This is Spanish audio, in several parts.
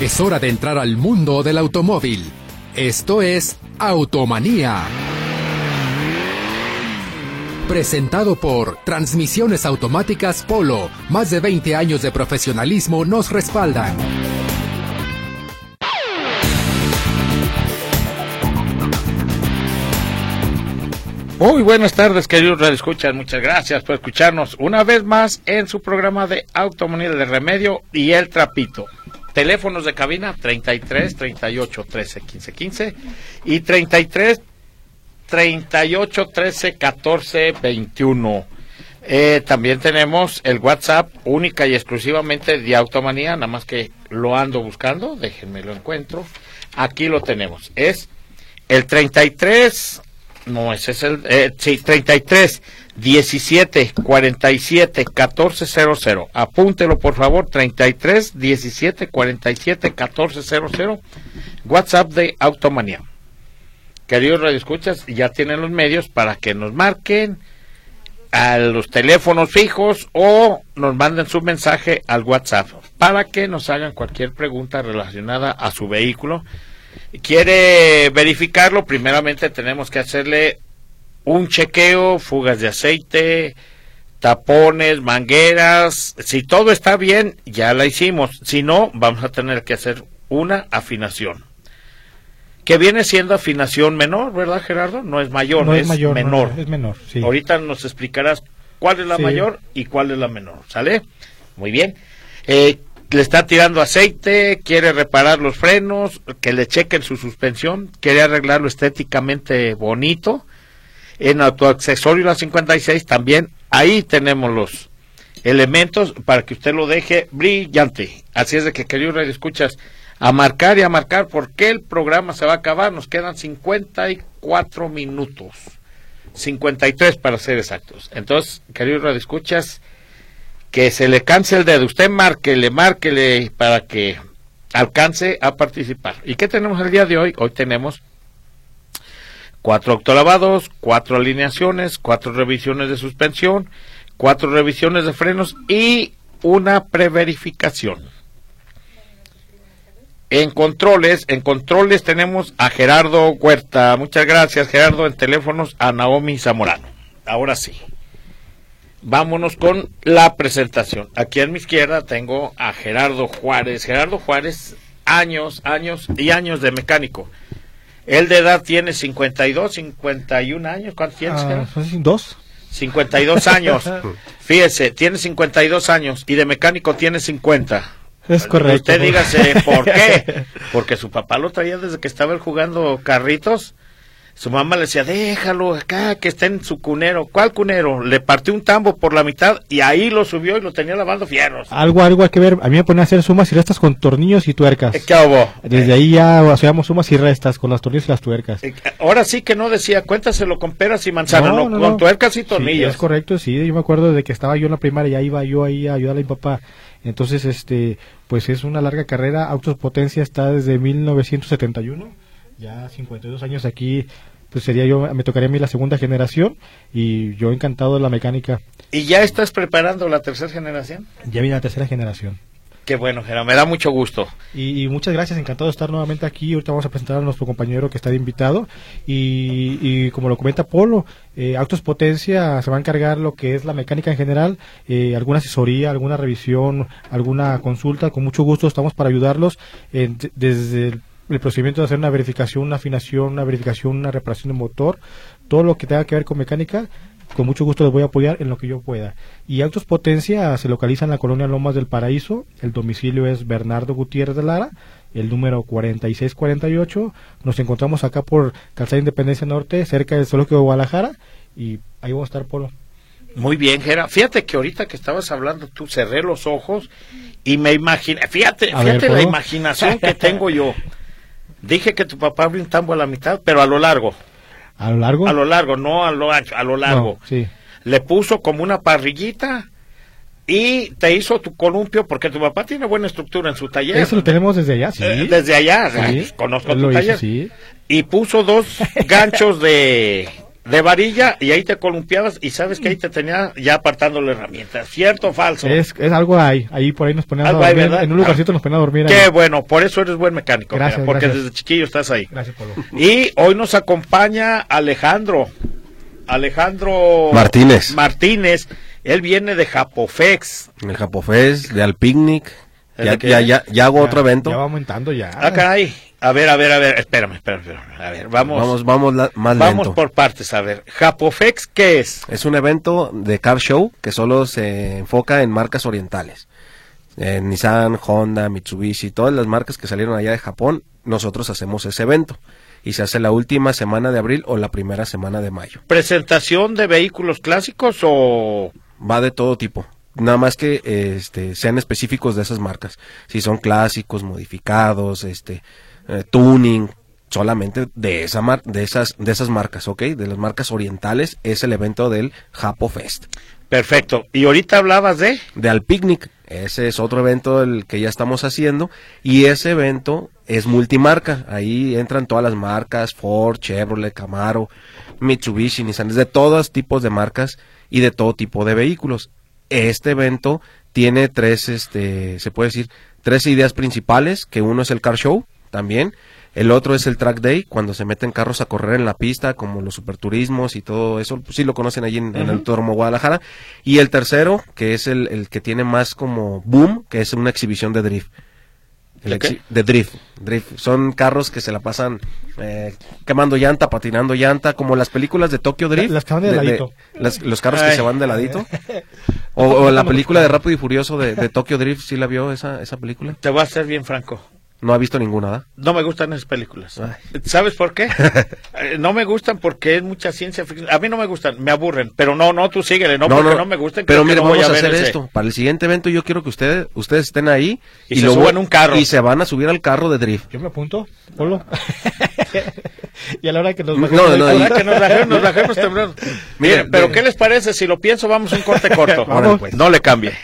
Es hora de entrar al mundo del automóvil. Esto es Automanía. Presentado por Transmisiones Automáticas Polo. Más de 20 años de profesionalismo nos respaldan. Muy buenas tardes, queridos escuchan. Muchas gracias por escucharnos una vez más en su programa de Automanía de Remedio y El Trapito. Teléfonos de cabina 33 38 13 15 15 y 33 38 13 14 21. Eh, también tenemos el WhatsApp única y exclusivamente de Automanía, nada más que lo ando buscando, déjenme lo encuentro. Aquí lo tenemos. Es el 33 no, ese es el. Eh, sí, 33 17 47 14 00. Apúntelo, por favor. 33 17 47 14 00. WhatsApp de Automanía. Queridos radioescuchas, ya tienen los medios para que nos marquen a los teléfonos fijos o nos manden su mensaje al WhatsApp para que nos hagan cualquier pregunta relacionada a su vehículo quiere verificarlo, primeramente tenemos que hacerle un chequeo, fugas de aceite, tapones, mangueras. Si todo está bien, ya la hicimos. Si no, vamos a tener que hacer una afinación. Que viene siendo afinación menor, ¿verdad, Gerardo? No es mayor, no es, mayor, menor. es menor, sí. Ahorita nos explicarás cuál es la Sí. mayor y cuál es la menor, ¿sale? Muy bien. Eh, le está tirando aceite, quiere reparar los frenos, que le chequen su suspensión, quiere arreglarlo estéticamente bonito. En autoaccesorio la 56 también, ahí tenemos los elementos para que usted lo deje brillante. Así es de que, querido Radio Escuchas, a marcar y a marcar porque el programa se va a acabar. Nos quedan 54 minutos. 53 para ser exactos. Entonces, querido Radio Escuchas, que se le canse el dedo. Usted márquele, márquele para que alcance a participar. ¿Y qué tenemos el día de hoy? Hoy tenemos cuatro autolavados, cuatro alineaciones, cuatro revisiones de suspensión, cuatro revisiones de frenos y una preverificación. En controles, en controles tenemos a Gerardo Huerta. Muchas gracias, Gerardo. En teléfonos a Naomi Zamorano. Ahora sí. Vámonos con la presentación. Aquí a mi izquierda tengo a Gerardo Juárez. Gerardo Juárez, años, años y años de mecánico. Él de edad tiene 52, 51 años. ¿Cuántos tienes? Ah, así? ¿Dos? 52 años. Fíjese, tiene 52 años y de mecánico tiene 50. Es correcto. Usted dígase por qué. Porque su papá lo traía desde que estaba él jugando carritos. Su mamá le decía, déjalo acá, que esté en su cunero. ¿Cuál cunero? Le partió un tambo por la mitad y ahí lo subió y lo tenía lavando fierros. Algo, algo hay que ver. A mí me ponía a hacer sumas y restas con tornillos y tuercas. Eh, ¿Qué hubo? Desde ahí ya hacíamos sumas y restas con los tornillos y las tuercas. Eh, Ahora sí que no decía, cuéntaselo con peras y manzanas, no, con no. tuercas y Sí, tornillos. es correcto, sí. Yo me acuerdo de que estaba yo en la primaria, ya iba yo ahí a ayudarle a mi papá. Entonces, este, pues es una larga carrera. Autos Potencia está desde 1971. Ya 52 años aquí, pues sería yo, me tocaría a mí la segunda generación. Y yo encantado de la mecánica. ¿Y ya estás preparando la tercera generación? Ya viene la tercera generación. Qué bueno, Gerardo, me da mucho gusto. Y, y muchas gracias, encantado de estar nuevamente aquí. Ahorita vamos a presentar a nuestro compañero que está de invitado. Y, y como lo comenta Polo, eh, Autos Potencia se va a encargar lo que es la mecánica en general, eh, alguna asesoría, alguna revisión, alguna consulta. Con mucho gusto estamos para ayudarlos en- desde el, el procedimiento de hacer una verificación, una afinación, una verificación, una reparación de motor, todo lo que tenga que ver con mecánica. Con mucho gusto les voy a apoyar en lo que yo pueda. Y Autos Potencia se localiza en la colonia Lomas del Paraíso. El domicilio es Bernardo Gutiérrez de Lara, el número 4648. Nos encontramos acá por Calzada Independencia Norte, cerca del Zoológico de Guadalajara. Y ahí vamos a estar, Polo. Muy bien, Gera. Fíjate que ahorita que estabas hablando, tú cerré los ojos y me imaginé. Fíjate, A fíjate ver, la imaginación que tengo yo. Dije que tu papá abrió un tambo a la mitad, pero a lo largo. ¿A lo largo? A lo largo, no a lo ancho, a lo largo. No, sí. Le puso como una parrillita y te hizo tu columpio porque tu papá tiene buena estructura en su taller. Eso lo tenemos desde allá, sí. Eh, desde allá, Sí, conozco él tu hizo, taller. sí. Y puso dos ganchos de, de varilla y ahí te columpiabas y sabes que ahí te tenía ya apartando la herramienta. ¿Cierto o falso? Es, es algo ahí, ahí por ahí nos ponían a dormir, en un lugarcito nos ponían a dormir. ahí. Qué bueno, por eso eres buen mecánico, Gracias, mira, porque gracias. desde chiquillo estás ahí. Gracias, Polo. Y hoy nos acompaña Alejandro. Alejandro Martínez. Martínez. Él viene de Japofex. El Japofest, de Alpicnic. ¿Es Ya, ya, ya, ya hago otro evento. Ya va aumentando ya. Ah, caray. A ver, a ver, a ver. Espérame, espérame. espérame. A ver, vamos. Vamos, vamos la- más vamos lento. por partes. A ver, Japofex, ¿qué es? Es un evento de car show que solo se enfoca en marcas orientales. Eh, Nissan, Honda, Mitsubishi, todas las marcas que salieron allá de Japón, nosotros hacemos ese evento. Y se hace la última semana de abril o la primera semana de mayo. ¿Presentación de vehículos clásicos o...? Va de todo tipo. Nada más que este, sean específicos de esas marcas. Si son clásicos, modificados, este, eh, tuning, solamente de esa mar- de esas de esas marcas, ¿ok? De las marcas orientales es el evento del Japo Fest. Perfecto. Y ahorita hablabas de... De Alpicnic, ese es otro evento el que ya estamos haciendo y ese evento es multimarca. Ahí entran todas las marcas, Ford, Chevrolet, Camaro, Mitsubishi, Nissan, es de todos tipos de marcas y de todo tipo de vehículos. Este evento tiene tres, este, se puede decir, tres ideas principales, que uno es el car show también, el otro es el track day, cuando se meten carros a correr en la pista, como los superturismos y todo eso, pues sí lo conocen allí en, en el Autódromo Guadalajara. Y el tercero, que es el, el que tiene más como boom, que es una exhibición de drift. El ¿De qué? exhi- de drift, drift. Son carros que se la pasan eh, quemando llanta, patinando llanta, como las películas de Tokyo Drift. Las que van de ladito. las- los carros Ay. que se van de ladito. O, o la película de Rápido y Furioso de, de Tokyo Drift, ¿sí la vio esa, esa película? Te voy a ser bien franco. No ha visto ninguna, ¿verdad? No me gustan esas películas. Ay. ¿Sabes por qué? Eh, no me gustan porque es mucha ciencia ficción. A mí no me gustan, me aburren. Pero no, no, tú síguele. No, porque no, me gusten. Pero mire, no voy vamos a ver hacer ese. esto. Para el siguiente evento yo quiero que ustedes ustedes estén ahí Y se suban a un carro. Y se van a subir al carro de drift. Yo me apunto, Polo. y a la hora que nos No, bajemos no, y- Ahora que nos bajemos, nos bajemos temprano. Mire, Mire, pero ¿qué les parece? Si lo pienso, vamos a un corte corto. Pues. No le cambie.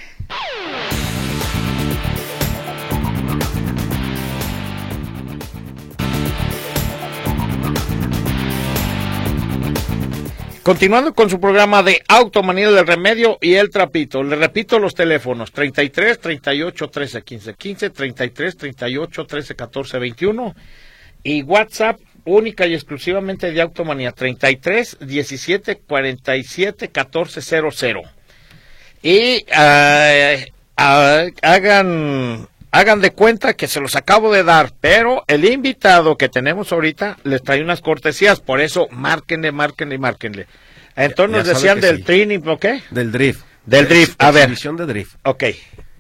Continuando con su programa de Automanía del Remedio y el Trapito, le repito los teléfonos 33 38 13 15 15, 33 38 13 14 21 y WhatsApp única y exclusivamente de Automanía 33 17 47 14 00. Y ah, ah, hagan hagan de cuenta que se los acabo de dar, pero el invitado que tenemos ahorita les trae unas cortesías, por eso márquenle, márquenle, márquenle. Entonces nos decían del sí. training, ¿ok? Del drift. Del drift, a ver. De drift. Ok.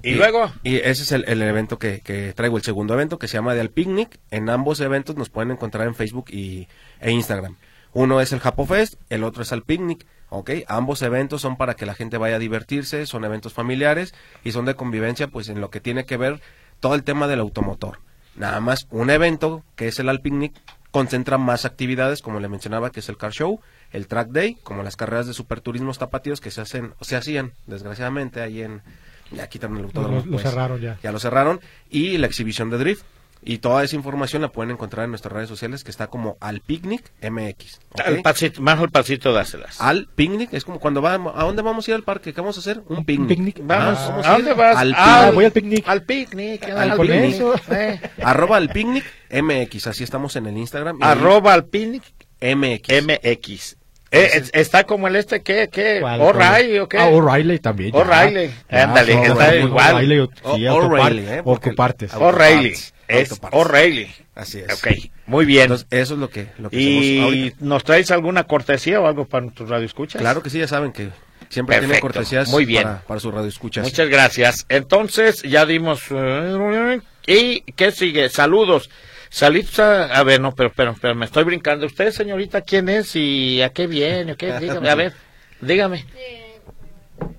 Y, luego, Y ese es el, el evento que, que traigo, el segundo evento que se llama de Al Picnic. En ambos eventos nos pueden encontrar en Facebook y, e Instagram. Uno es el Japo Fest, el otro es Al Picnic. ¿ok? Ambos eventos son para que la gente vaya a divertirse, son eventos familiares y son de convivencia, pues en lo que tiene que ver todo el tema del automotor. Nada más un evento que es el Al Picnic concentra más actividades, como le mencionaba, que es el Car Show, el Track Day, como las carreras de superturismos tapatíos que se hacen, se hacían, desgraciadamente, ahí en, ya quitaron el autódromo. Lo- lo pues, cerraron ya. Ya lo cerraron, y la exhibición de drift. Y toda esa información la pueden encontrar en nuestras redes sociales, que está como Al Picnic MX. ¿ok? al pasito, más al pasito dáselas. Al Picnic, es como cuando vamos, ¿a dónde vamos a ir al parque? ¿Qué vamos a hacer? Un picnic. picnic. Vamos, Ah, vamos ¿a dónde vas? Al Ah, picnic. Voy al picnic. Al picnic. Al al picnic. Eh. Arroba al Picnic MX, así estamos en el Instagram. Arroba al picnic MX. MX. Eh, es- está como el este, ¿qué? ¿Qué? ¿Cuál, O'Reilly o qué? Ah, O'Reilly también. O'Reilly. Ya, Ándale, está O'Reilly, igual. O'Reilly, sí, O'Reilly, ¿eh? Auto- O'Reilly. Es. O'Reilly. Así es. Ok, muy bien. Entonces, eso es lo que, lo que ¿Y nos traes alguna cortesía o algo para nuestros radioescuchas? Claro que sí, ya saben que siempre tienen Perfecto, cortesías muy bien. Para, para sus radioescuchas. Muchas gracias. Entonces, ya dimos. eh, ¿Y qué sigue? Saludos. Saludos a. A ver, no, pero, pero, pero me estoy brincando. ¿Usted, señorita, quién es y a qué viene? qué? Dígame, a ver, dígame. Eh,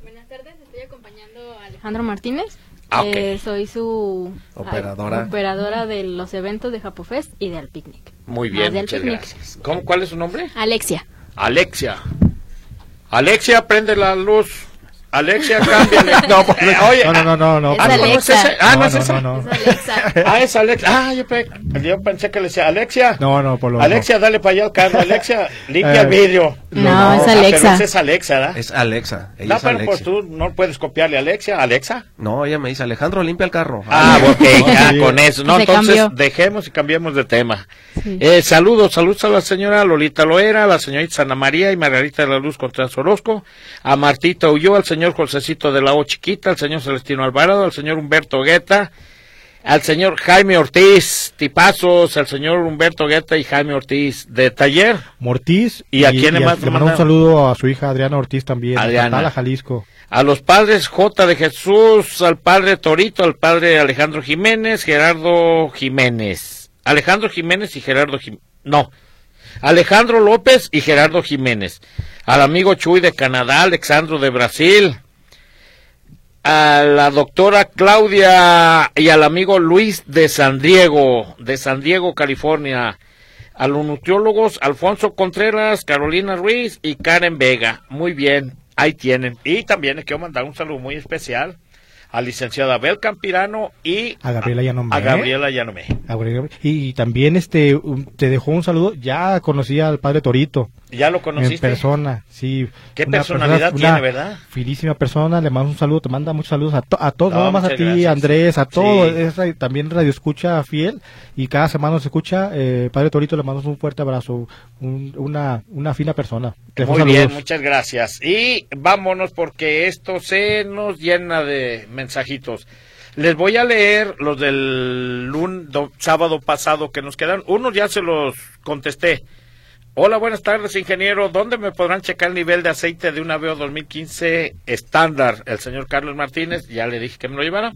buenas tardes, estoy acompañando a Alejandro Martínez. Ah. Eh, soy su Operadora. ah, operadora de los eventos de Japofest y del picnic. Muy bien, del muchas picnic. gracias. ¿Cómo, ¿Cuál es su nombre? Alexia. Alexia. Alexia, prende la luz. Alexia, cámbiale. No, pues, eh, oye, No, no, no, no, ah, pero- ¿no es Alexa. ese? Ah, no, No, es esa. no, no. Es Alexa. Ah, es Alexa. Ah, yo, pe- yo pensé que le decía, Alexia. No, no, Polo. no. Alexia, dale para allá al carro. Alexia, limpia Eh, el vidrio. No, es Ah, Alexa. pero esa es Alexa, ¿verdad? Es Alexa. Ella No, es pero Alexia. pues tú no puedes copiarle a Alexia. ¿Alexa? No, ella me dice, Alejandro, limpia el carro. Ah, ok, ya sí. con eso. No, Se entonces cambió. dejemos y cambiemos de tema. Sí. Eh, saludos, saludos a la señora Lolita Loera, a la señorita Ana María y Margarita de la Luz Contreras Orozco, a Martita Ulloa, al señor Josecito de la O Chiquita, al señor Celestino Alvarado, al señor Humberto Guetta, al señor Jaime Ortiz, tipazos, al señor Humberto Guetta y Jaime Ortiz de Taller. Mortiz. ¿Y a quién le más Le mando un saludo a su hija Adriana Ortiz también. Adriana. A Jalisco. A los padres J de Jesús, al padre Torito, al padre Alejandro Jiménez, Gerardo Jiménez. Alejandro Jiménez y Gerardo Jiménez. No. Alejandro López y Gerardo Jiménez. Al amigo Chuy de Canadá, Alexandro de Brasil. A la doctora Claudia y al amigo Luis de San Diego, de San Diego, California. A los nutriólogos Alfonso Contreras, Carolina Ruiz y Karen Vega. Muy bien, ahí tienen. Y también les quiero mandar un saludo muy especial a licenciada Abel Campirano y A Gabriela Yanomé. a Gabriela Yanomé. Y, también este te dejó un saludo. Ya conocí al padre Torito. ¿Ya lo En conociste? persona, sí. Qué personalidad persona- tiene, ¿verdad? Finísima persona, le mando un saludo, te manda muchos saludos a, to- a todos, No, más a ti, gracias. Andrés, a todos. Sí. Es también radio escucha fiel y cada semana nos escucha. Eh, padre Torito, le mando un fuerte abrazo, un- una, una fina persona. Te Muy bien, muchas gracias. Y vámonos porque esto se nos llena de mensajitos. Les voy a leer los del lun- do- sábado pasado que nos quedan. Unos ya se los contesté. Hola, buenas tardes, ingeniero. ¿Dónde me podrán checar el nivel de aceite de una VO 2015 estándar? El señor Carlos Martínez, ya le dije que me lo llevara.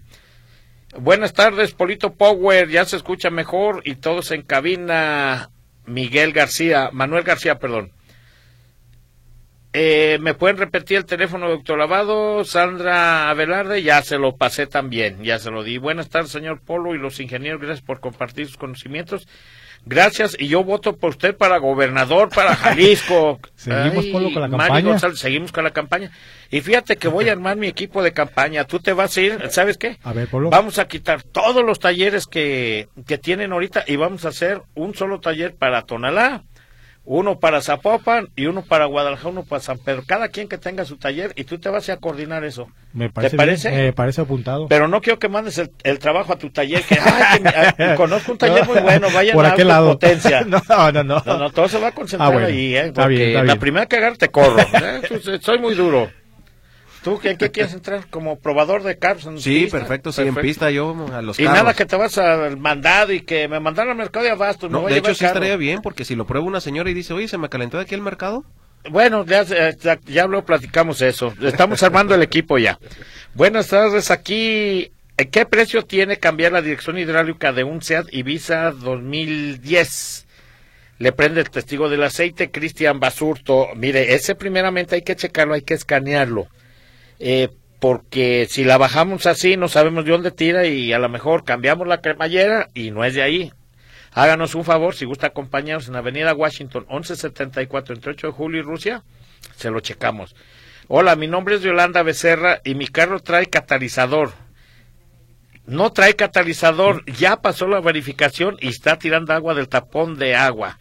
Buenas tardes, Polito Power. Ya se escucha mejor y todos en cabina. Miguel García, Manuel García, perdón. Eh, ¿Me pueden repetir el teléfono, doctor Lavado? Sandra Abelarde, ya se lo pasé también, ya se lo di. Buenas tardes, señor Polo y los ingenieros, gracias por compartir sus conocimientos. Gracias, y yo voto por usted para gobernador, para Jalisco. Seguimos, Polo, con la campaña. González, seguimos con la campaña. Y fíjate que voy a armar mi equipo de campaña. Tú te vas a ir, ¿sabes qué? A ver, Polo. Vamos a quitar todos los talleres que, que tienen ahorita y vamos a hacer un solo taller para Tonalá, uno para Zapopan y uno para Guadalajara, uno para San Pedro. Cada quien que tenga su taller y tú te vas a coordinar eso. Me parece, ¿Te parece? bien, me parece apuntado. Pero no quiero que mandes el, el trabajo a tu taller. Que, ay, que me- ay, conozco un taller muy bueno, vayan Por a aquel lado. potencia. no, no, no. No, no, todo se va a concentrar Ah, bueno. ahí, ¿eh? Está bien, está la bien. primera que agarre te corro. ¿eh? Entonces, soy muy duro. ¿Tú en qué quieres entrar? ¿Como probador de carros? en Sí, pista? perfecto, sí, en pista yo a los Y carros. nada que te vas al mandado y que me mandaron al mercado de abastos. me No, de hecho sí carro. estaría bien, porque si lo prueba una señora y dice, oye, se me calentó de aquí el mercado. Bueno, ya, ya, ya lo platicamos eso. Estamos armando el equipo ya. Buenas tardes, aquí. ¿en ¿Qué precio tiene cambiar la dirección hidráulica de un SEAT Ibiza 2010? Le prende el testigo del aceite, Cristian Basurto. Mire, ese primeramente hay que checarlo, hay que escanearlo. Eh, porque si la bajamos así, no sabemos de dónde tira y a lo mejor cambiamos la cremallera y no es de ahí. Háganos un favor, si gusta acompañarnos en Avenida Washington 1174 entre 8 de julio y Rusia, se lo checamos. Hola, mi nombre es Yolanda Becerra y mi carro trae catalizador. No trae catalizador, ya pasó la verificación y está tirando agua del tapón de agua.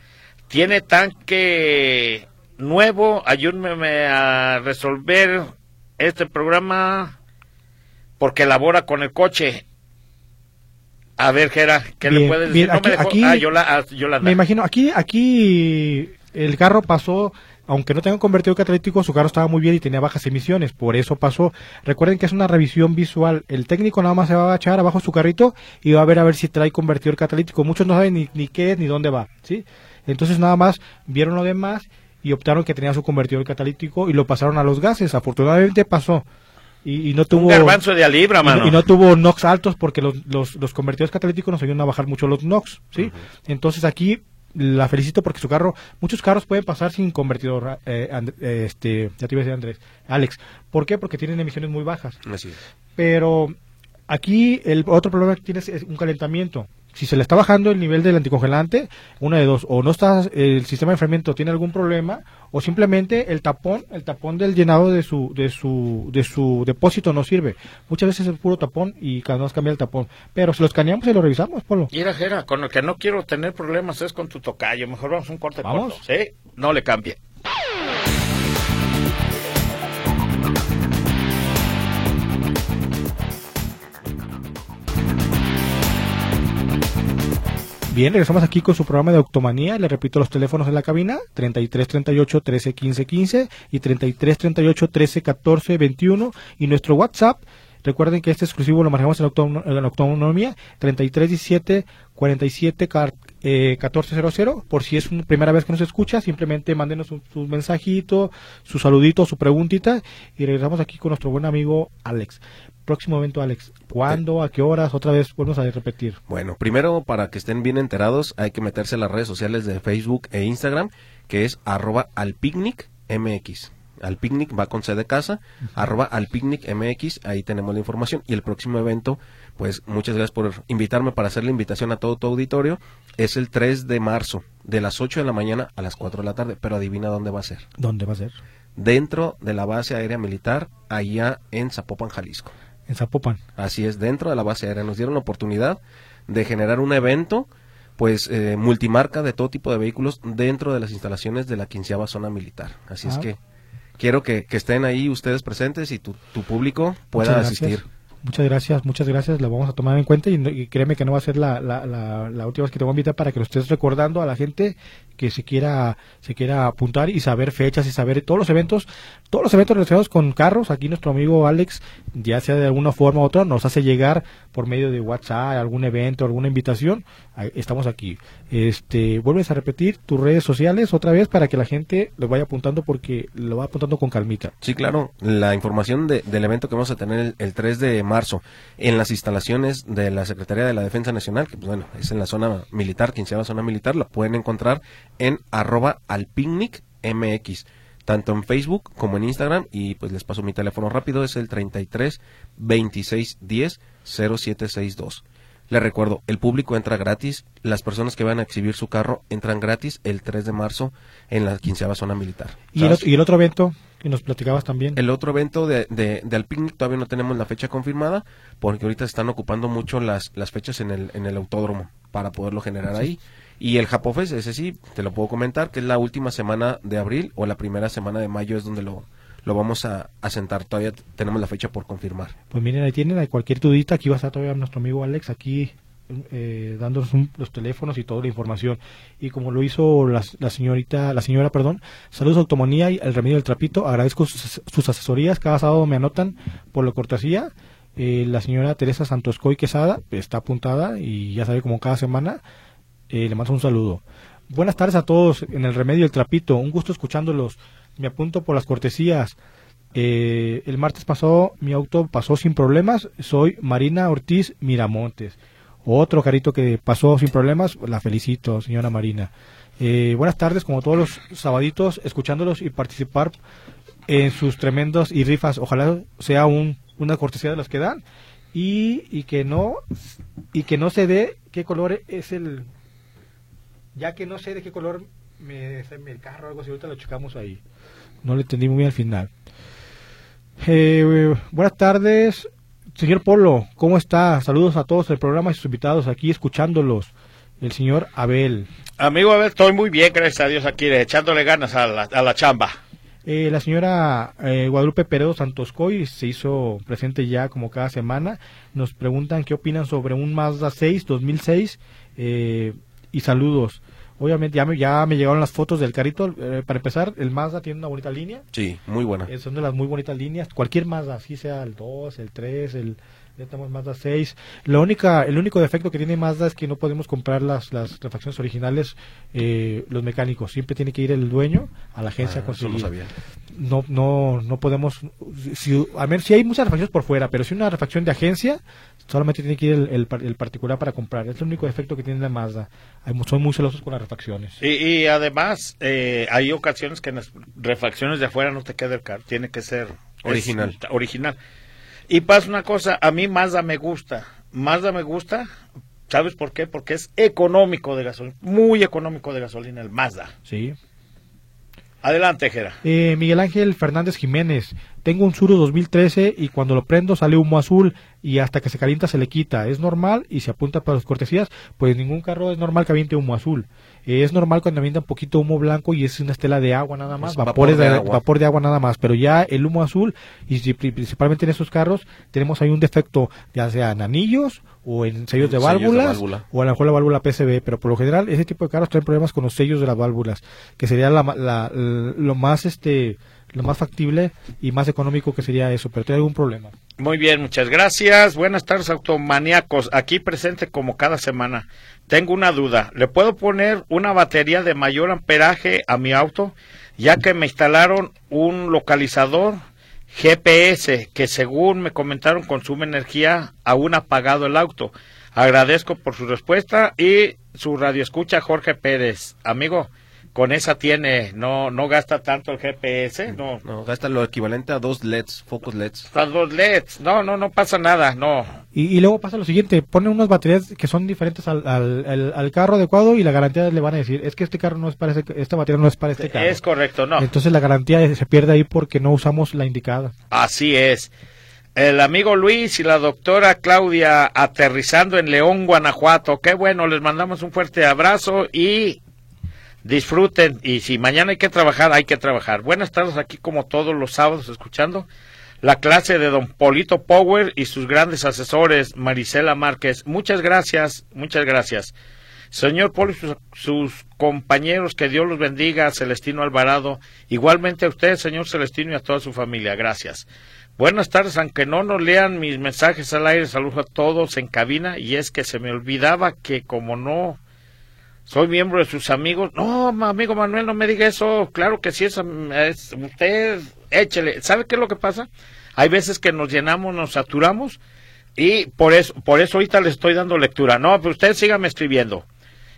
Tiene tanque nuevo, ayúdeme a resolver este programa porque labora con el coche. A ver, Gera, ¿qué le Bien, puedes bien, decir? No me aquí- dejó- aquí- ah, Yola- ah, Yolanda. Me imagino, aquí, aquí el carro pasó, aunque no tenga un convertidor catalítico, su carro estaba muy bien y tenía bajas emisiones, por eso pasó. Recuerden que es una revisión visual, el técnico nada más se va a echar abajo su carrito y va a ver a ver si trae convertidor catalítico. Muchos no saben ni, ni qué es ni dónde va, ¿sí? Entonces nada más vieron lo demás y optaron que tenía su convertidor catalítico y lo pasaron a los gases. Afortunadamente pasó. Y, y no tuvo Un garbanzo de a libra, y mano. no, y no tuvo NOx altos porque los, los, los convertidores catalíticos nos ayudan a bajar mucho los NOx, ¿sí? Entonces aquí la felicito porque su carro, muchos carros pueden pasar sin convertidor, eh, And- eh, este, ya te iba a decir Andrés, Alex. ¿Por qué? Porque tienen emisiones muy bajas. Así es. Pero aquí el otro problema que tienes es un calentamiento. Si se le está bajando el nivel del anticongelante, una de dos, o no está el sistema de enfriamiento tiene algún problema, o simplemente el tapón, el tapón del llenado de su, de su, de su depósito no sirve. Muchas veces es puro tapón y cada vez cambia el tapón. Pero si lo escaneamos y lo revisamos, Polo. Mira, Jera, con el que no quiero tener problemas es con tu tocayo. Mejor vamos a un corte ¿Vamos? corto. Sí, no le cambie. Bien, regresamos aquí con su programa de Octomanía. Le repito los teléfonos en la cabina: 33 38 13 15 15 y 33 38 13 14 21. Y nuestro WhatsApp, recuerden que este exclusivo lo manejamos en Octonomía: 33 17 47 car- eh, 1400. Por si es una primera vez que nos escucha, simplemente mándenos un, su mensajito, su saludito, su preguntita. Y regresamos aquí con nuestro buen amigo Alex. Próximo evento, Alex. ¿Cuándo? ¿A qué horas? Otra vez, volvemos a repetir. Bueno, primero para que estén bien enterados hay que meterse a las redes sociales de Facebook e Instagram, que es arroba alpicnic mx. Alpicnic va con C de casa, arroba alpicnic mx, ahí tenemos la información. Y el próximo evento, pues muchas gracias por invitarme para hacer la invitación a todo tu auditorio, es el 3 de marzo, de las 8 de la mañana a las 4 de la tarde, pero adivina dónde va a ser. ¿Dónde va a ser? Dentro de la base aérea militar, allá en Zapopan, Jalisco. En Zapopan. Así es, dentro de la base aérea nos dieron la oportunidad de generar un evento, pues eh, multimarca de todo tipo de vehículos dentro de las instalaciones de la quinceava zona militar. Así es Ah. que quiero que, que estén ahí ustedes presentes y tu, tu público pueda asistir. Muchas gracias, muchas gracias, lo vamos a tomar en cuenta y, y créeme que no va a ser la, la, la, la última vez que te voy a invitar para que lo estés recordando a la gente que se quiera se quiera apuntar y saber fechas y saber todos los eventos, todos los eventos relacionados con carros. Aquí nuestro amigo Alex, ya sea de alguna forma u otra, nos hace llegar por medio de WhatsApp algún evento, alguna invitación. Estamos aquí. Este, vuelves a repetir tus redes sociales otra vez para que la gente lo vaya apuntando porque lo va apuntando con calmita. Sí, claro, la información de- del evento que vamos a tener el, el 3 de marzo en las instalaciones de la Secretaría de la Defensa Nacional, que pues, bueno, es en la zona militar, quinceava zona militar, lo pueden encontrar en arroba alpicnic mx, tanto en Facebook como en Instagram, y pues les paso mi teléfono rápido, es el 33 26 10 0762. Les recuerdo, el público entra gratis, las personas que van a exhibir su carro entran gratis el 3 de marzo en la quinceava zona militar. Y el, otro- y el otro evento que nos platicabas también. El otro evento de, de, de todavía no tenemos la fecha confirmada porque ahorita se están ocupando mucho las, las fechas en el, en el autódromo para poderlo generar ahí. Y el Japofest, ese sí, te lo puedo comentar, que es la última semana de abril o la primera semana de mayo es donde lo, lo vamos a, a sentar. Todavía tenemos la fecha por confirmar. Pues miren, ahí tienen, hay cualquier dudita, aquí va a estar todavía nuestro amigo Alex aquí eh, dándonos los teléfonos y toda la información. Y como lo hizo la, la señorita, la señora, perdón, saludos Automonía y el remedio del trapito, agradezco sus, sus asesorías, cada sábado me anotan por la cortesía. Eh, la señora Teresa Santoscoy Quesada está apuntada y ya sabe como cada semana. Eh, le mando un saludo. Buenas tardes a todos en el Remedio del Trapito. Un gusto escuchándolos. Me apunto por las cortesías. Eh, el martes pasado mi auto pasó sin problemas. Soy Marina Ortiz Miramontes. Otro carito que pasó sin problemas. La felicito, señora Marina. Eh, buenas tardes, como todos los sabaditos, escuchándolos y participar en sus tremendos y rifas. Ojalá sea un, una cortesía de las que dan y, y que no y que no se dé qué color es el ya que no sé de qué color me, el carro o algo así, ahorita lo checamos ahí. No le entendí muy bien al final. Eh, buenas tardes, señor Polo, ¿cómo está? Saludos a todos el programa y sus invitados aquí escuchándolos. El señor Abel. Amigo, a ver, estoy muy bien, gracias a Dios, aquí echándole ganas a la, a la chamba. Eh, la señora eh, Guadalupe Peredo Santoscoy se hizo presente ya como cada semana. Nos preguntan qué opinan sobre un Mazda 6 2006 eh, y saludos. Obviamente ya me, ya me llegaron las fotos del carrito. Eh, para empezar, el Mazda tiene una bonita línea. Sí, muy buena. Eh, son de las muy bonitas líneas. Cualquier Mazda, así sea el 2, el 3, el ya tenemos Mazda 6. La única, el único defecto que tiene Mazda es que no podemos comprar las, las refacciones originales eh, los mecánicos. Siempre tiene que ir el dueño a la agencia Ah, a conseguir sabía. no no no podemos si, a ver si hay muchas refacciones por fuera pero si una refacción de agencia solamente tiene que ir el, el par- el particular para comprar es el único defecto que tiene la Mazda hay, son muy celosos con las refacciones Y, y además, eh, hay ocasiones que en las refacciones de afuera no te queda el carro, tiene que ser Original. es- original. Y pasa una cosa, a mí Mazda me gusta, Mazda me gusta ¿Sabes por qué? Porque es económico de gasolina, muy económico de gasolina el Mazda. Sí. Adelante, Jera. Eh, Miguel Ángel Fernández Jiménez. Tengo un Suru 2013 y cuando lo prendo sale humo azul y hasta que se calienta se le quita. ¿Es normal? Y se apunta para las cortesías. Pues ningún carro es normal que aviente humo azul. Eh, es normal cuando avienta un poquito humo blanco y es una estela de agua nada más. Es Vapores vapor de agua. vapor de agua nada más. Pero ya el humo azul y principalmente en esos carros tenemos ahí un defecto ya sea en anillos o en sellos de Sellos de válvulas válvula. o a lo mejor la válvula PCB, pero por lo general ese tipo de carros traen problemas con los sellos de las válvulas, que sería la, la- lo más este lo más factible y más económico que sería eso, pero tiene algún problema. Muy bien, muchas gracias. Buenas tardes, automaníacos. Aquí presente como cada semana. Tengo una duda. ¿Le puedo poner una batería de mayor amperaje a mi auto? Ya que me instalaron un localizador GPS que según me comentaron consume energía aún apagado el auto. Agradezco por su respuesta y su radio escucha Jorge Pérez. Amigo, con esa tiene, no, no gasta tanto el GPS, no, No, gasta lo equivalente a dos LEDs, focos LEDs. Estas dos LEDs. No, no, no pasa nada, no. Y, y luego pasa lo siguiente, ponen unas baterías que son diferentes al, al, al- al carro adecuado y la garantía le van a decir, es que este carro no es para ese, esta batería no es para este carro. Es correcto, no. Entonces la garantía se pierde ahí porque no usamos la indicada. Así es. El amigo Luis y la doctora Claudia aterrizando en León, Guanajuato. Qué bueno, les mandamos un fuerte abrazo y disfruten. Y si mañana hay que trabajar, hay que trabajar. Buenas tardes aquí como todos los sábados escuchando la clase de don Polito Power y sus grandes asesores, Marisela Márquez. Muchas gracias, muchas gracias. Señor Polo y sus, sus compañeros, que Dios los bendiga, Celestino Alvarado. Igualmente a usted, señor Celestino, y a toda su familia. Gracias. Buenas tardes, aunque no nos lean mis mensajes al aire, saludo a todos en cabina. Y es que se me olvidaba que como no soy miembro de sus amigos, no, amigo Manuel, no me diga eso. Claro que sí, es, es usted, échele. ¿Sabe qué es lo que pasa? Hay veces que nos llenamos, nos saturamos y por eso, por eso ahorita le estoy dando lectura. No, pero usted sígame escribiendo.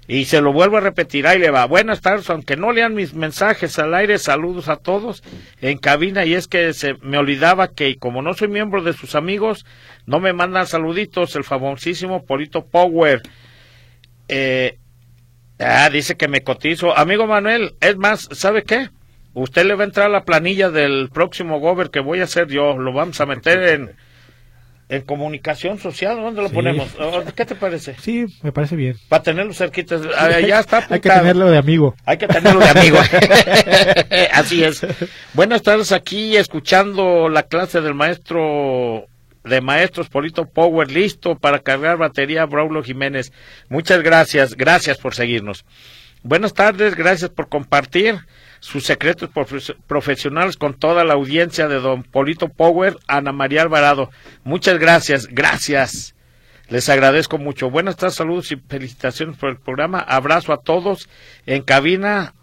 Y se lo vuelvo a repetir, ahí le va. Buenas tardes, aunque no lean mis mensajes al aire, saludos a todos en cabina. Y es que se me olvidaba que como no soy miembro de sus amigos, no me mandan saluditos el famosísimo Polito Power. Eh, ah, dice que me cotizo. Amigo Manuel, es más, ¿sabe qué? Usted le va a entrar a la planilla del próximo gober que voy a hacer yo. Lo vamos a meter en, en comunicación social. ¿Dónde lo Sí. ponemos? Oh, ¿Qué te parece? Sí, me parece bien. Para tenerlo cerquita. Ah, ya está Hay que tenerlo de amigo. Hay que tenerlo de amigo. Así es. Buenas tardes aquí escuchando la clase del maestro de maestros Polito Power listo para cargar batería Braulio Jiménez. Muchas gracias, gracias por seguirnos. Buenas tardes, gracias por compartir sus secretos profe- profesionales con toda la audiencia de don Polito Power, Ana María Alvarado. Muchas gracias, gracias. Les agradezco mucho. Buenas tardes, saludos y felicitaciones por el programa. Abrazo a todos en cabina.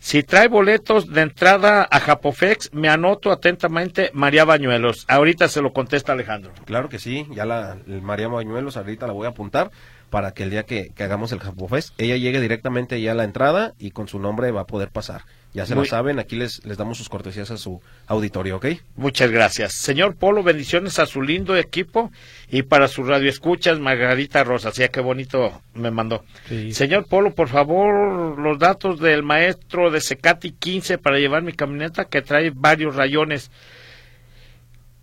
Si trae boletos de entrada a Japofex, me anoto atentamente María Bañuelos. Ahorita se lo contesta Alejandro. Claro que sí, ya la María Bañuelos ahorita la voy a apuntar para que el día que, que hagamos el Japofest, ella llegue directamente ya a la entrada y con su nombre va a poder pasar. Ya se Muy- lo saben, aquí les, les damos sus cortesías a su auditorio, ¿ok? Muchas gracias. Señor Polo, bendiciones a su lindo equipo y para sus radioescuchas, Margarita Rosa. Sí, qué bonito me mandó. Sí. Señor Polo, por favor, los datos del maestro de Secati 15 para llevar mi camioneta que trae varios rayones.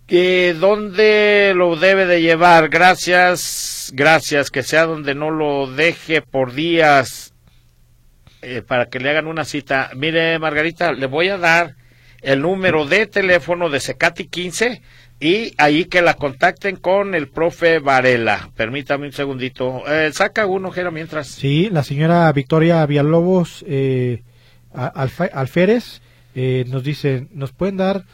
Eh, ¿Dónde lo debe de llevar? Gracias, gracias, que sea donde no lo deje por días eh, para que le hagan una cita. Mire, Margarita, le voy a dar el número de teléfono de Secati 15 y ahí que la contacten con el profe Varela. Permítame un segundito. Eh, saca uno, Jera, mientras. Sí, la señora Victoria Villalobos eh, Alférez eh, nos dice, ¿nos pueden dar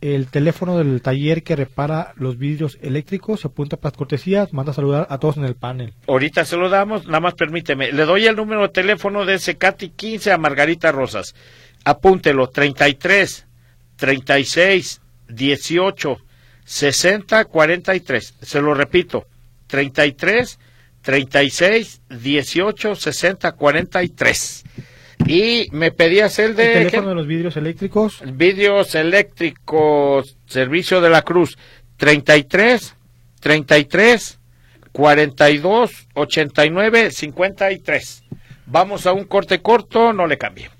el teléfono del taller que repara los vidrios eléctricos? Se apunta para las cortesías, manda a saludar a todos en el panel. Ahorita se lo damos, nada más permíteme. Le doy el número de teléfono de Secati 15 a Margarita Rosas. Apúntelo, 33 36 18 60 43. Se lo repito, 33 36 18 60 43. Y me pedías el El de teléfono de los vidrios eléctricos, Vídeos eléctricos, servicio de la Cruz, 33 33 42 89 53. Vamos a un corte corto, no le cambie.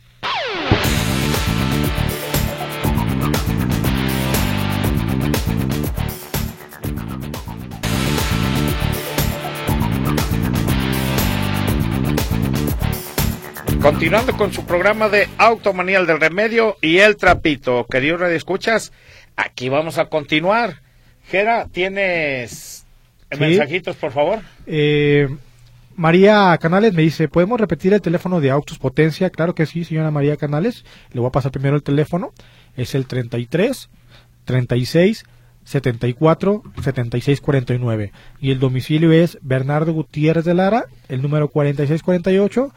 Continuando con su programa de Automanial del Remedio y el Trapito. Queridos Radio Escuchas, aquí vamos a continuar. Gera, ¿tienes Sí. mensajitos, por favor? Eh, María Canales me dice, ¿podemos repetir el teléfono de Autos Potencia? Claro que sí, señora María Canales. Le voy a pasar primero el teléfono. Es el 33 36 74 76 49. Y el domicilio es Bernardo Gutiérrez de Lara, el número 4648,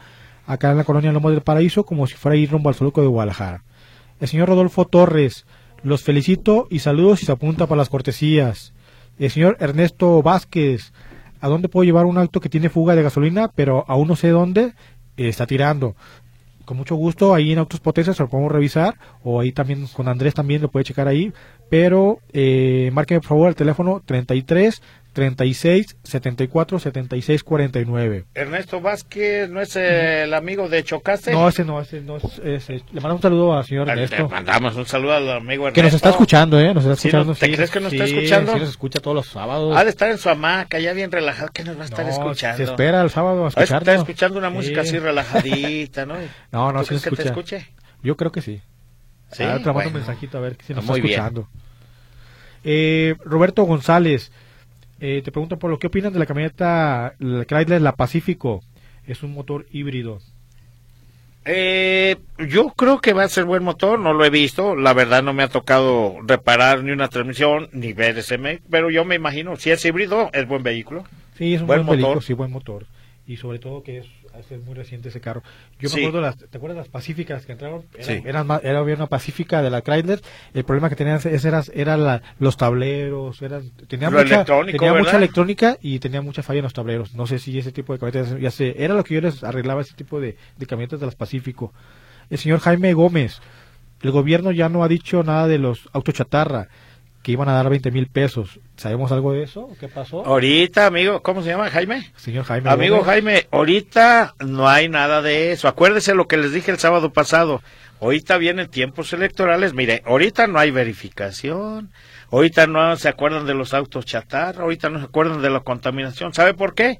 acá en la colonia Lomo del Paraíso, como si fuera ir rumbo al de Guadalajara. El señor Rodolfo Torres, los felicito y saludos y se apunta para las cortesías. El señor Ernesto Vázquez, ¿a dónde puedo llevar un auto que tiene fuga de gasolina, pero aún no sé dónde eh, está tirando? Con mucho gusto, ahí en Autos Potencia se lo podemos revisar, o ahí también con Andrés también lo puede checar ahí, pero eh, márqueme por favor el teléfono 33 36 74 76 49. Ernesto Vázquez, ¿no es el amigo de Chocaste? No, ese no, ese no es, ese- Le mando un saludo al señor Le Ernesto. mandamos un saludo al amigo Ernesto. Que nos está escuchando, ¿eh? Nos está Sí, escuchando. ¿no? ¿Te sí. crees que nos está Sí, escuchando? Sí, nos escucha todos los sábados. Ha de estar en su hamaca, ya bien relajado, que nos va a estar No, escuchando. Se espera el sábado a escucharnos. escuchando una música Sí. así relajadita, ¿no? No, no, ¿Tú sí crees se que te escucha. escuche? Yo creo que sí. Sí, Ahora te mando bueno. un mensajito a ver si nos está escuchando. Eh, Roberto González, eh, te pregunto por lo que opinan de la camioneta la Chrysler La Pacífico. Es un motor híbrido. Eh, yo creo que va a ser buen motor, no lo he visto, la verdad no me ha tocado reparar ni una transmisión ni ver ese, me- pero yo me imagino, si es híbrido, es buen vehículo. Sí, es un Buen buen, vehículo, motor. sí, buen motor. Y sobre todo que es, es muy reciente ese carro. Yo Sí. me acuerdo, las, ¿te acuerdas las Pacíficas que entraron? Era, Sí. eran más- era una Pacífica de la Chrysler. El problema que tenían es, era, era la- los tableros, eran, tenía, Lo mucha, tenía mucha electrónica y tenía mucha falla en los tableros. No sé si ese tipo de camionetas, ya sé, era lo que yo les arreglaba ese tipo de, de camionetas de las Pacífico. El señor Jaime Gómez, el gobierno ya no ha dicho nada de los autos chatarra, que iban a dar 20 mil pesos. ¿Sabemos algo de eso? ¿Qué pasó? Ahorita, amigo, ¿cómo se llama, Jaime? Señor Jaime Amigo Gómez. Jaime, ahorita no hay nada de eso. Acuérdese lo que les dije el sábado pasado. Ahorita vienen tiempos electorales. Mire, ahorita no hay verificación. Ahorita no se acuerdan de los autos chatarra. Ahorita no se acuerdan de la contaminación. ¿Sabe por qué?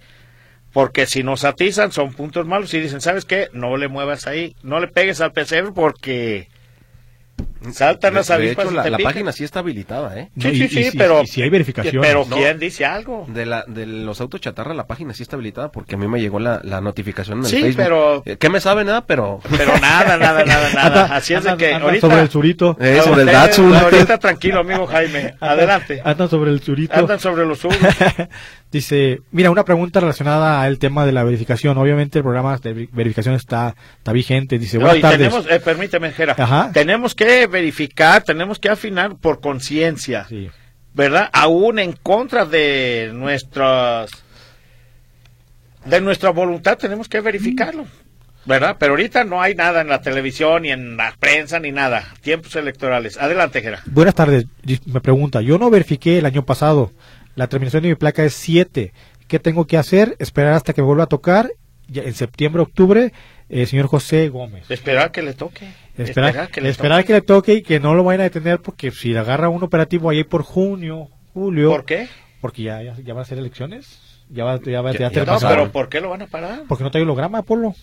Porque si nos atizan son puntos malos y dicen, ¿sabes qué? No le muevas ahí. No le pegues al pesebre porque saltan las De- de avispas hecho, la, la página sí está habilitada, ¿eh? No, Sí, y- sí, y sí, pero... y si hay verificación. Pero No. ¿quién dice algo? De, la, de los autos chatarra, la página sí está habilitada porque a mí me llegó la, la notificación en el Sí, Facebook. pero- Eh, ¿Qué me sabe nada? Pero... Pero nada, nada, nada, nada. Anda- Así es de que anda ahorita... sobre el surito. Eh, sobre el Datsun. Ahorita tranquilo, amigo Jaime. Adelante. Anda sobre el surito. Andan sobre los subos. Dice, mira, una pregunta relacionada al tema de la verificación. Obviamente el programa de ver- verificación está, está vigente. Dice, No, buenas y tardes. tenemos, eh, permíteme, Jera. Ajá. Tenemos que verificar, tenemos que afinar por conciencia, Sí. ¿verdad? Aún en contra de nuestras de nuestra voluntad tenemos que verificarlo, ¿verdad? Pero ahorita no hay nada en la televisión ni en la prensa ni nada. Tiempos electorales. Adelante, Jera. Buenas tardes. Me pregunta, yo no verifiqué el año pasado. La terminación de mi placa es 7. ¿Qué tengo que hacer? Esperar hasta que me vuelva a tocar. En septiembre, octubre, eh, señor José Gómez. Esperar que le toque. Esperar, que le esperar toque. que le toque y que no lo vayan a detener porque si le agarra un operativo ahí por junio, julio. ¿Por qué? Porque ya, ya, ya van a ser elecciones. Ya va, ya va, Ya- ya No, pero ¿por qué lo van a parar? Porque no trae holograma, Apolo.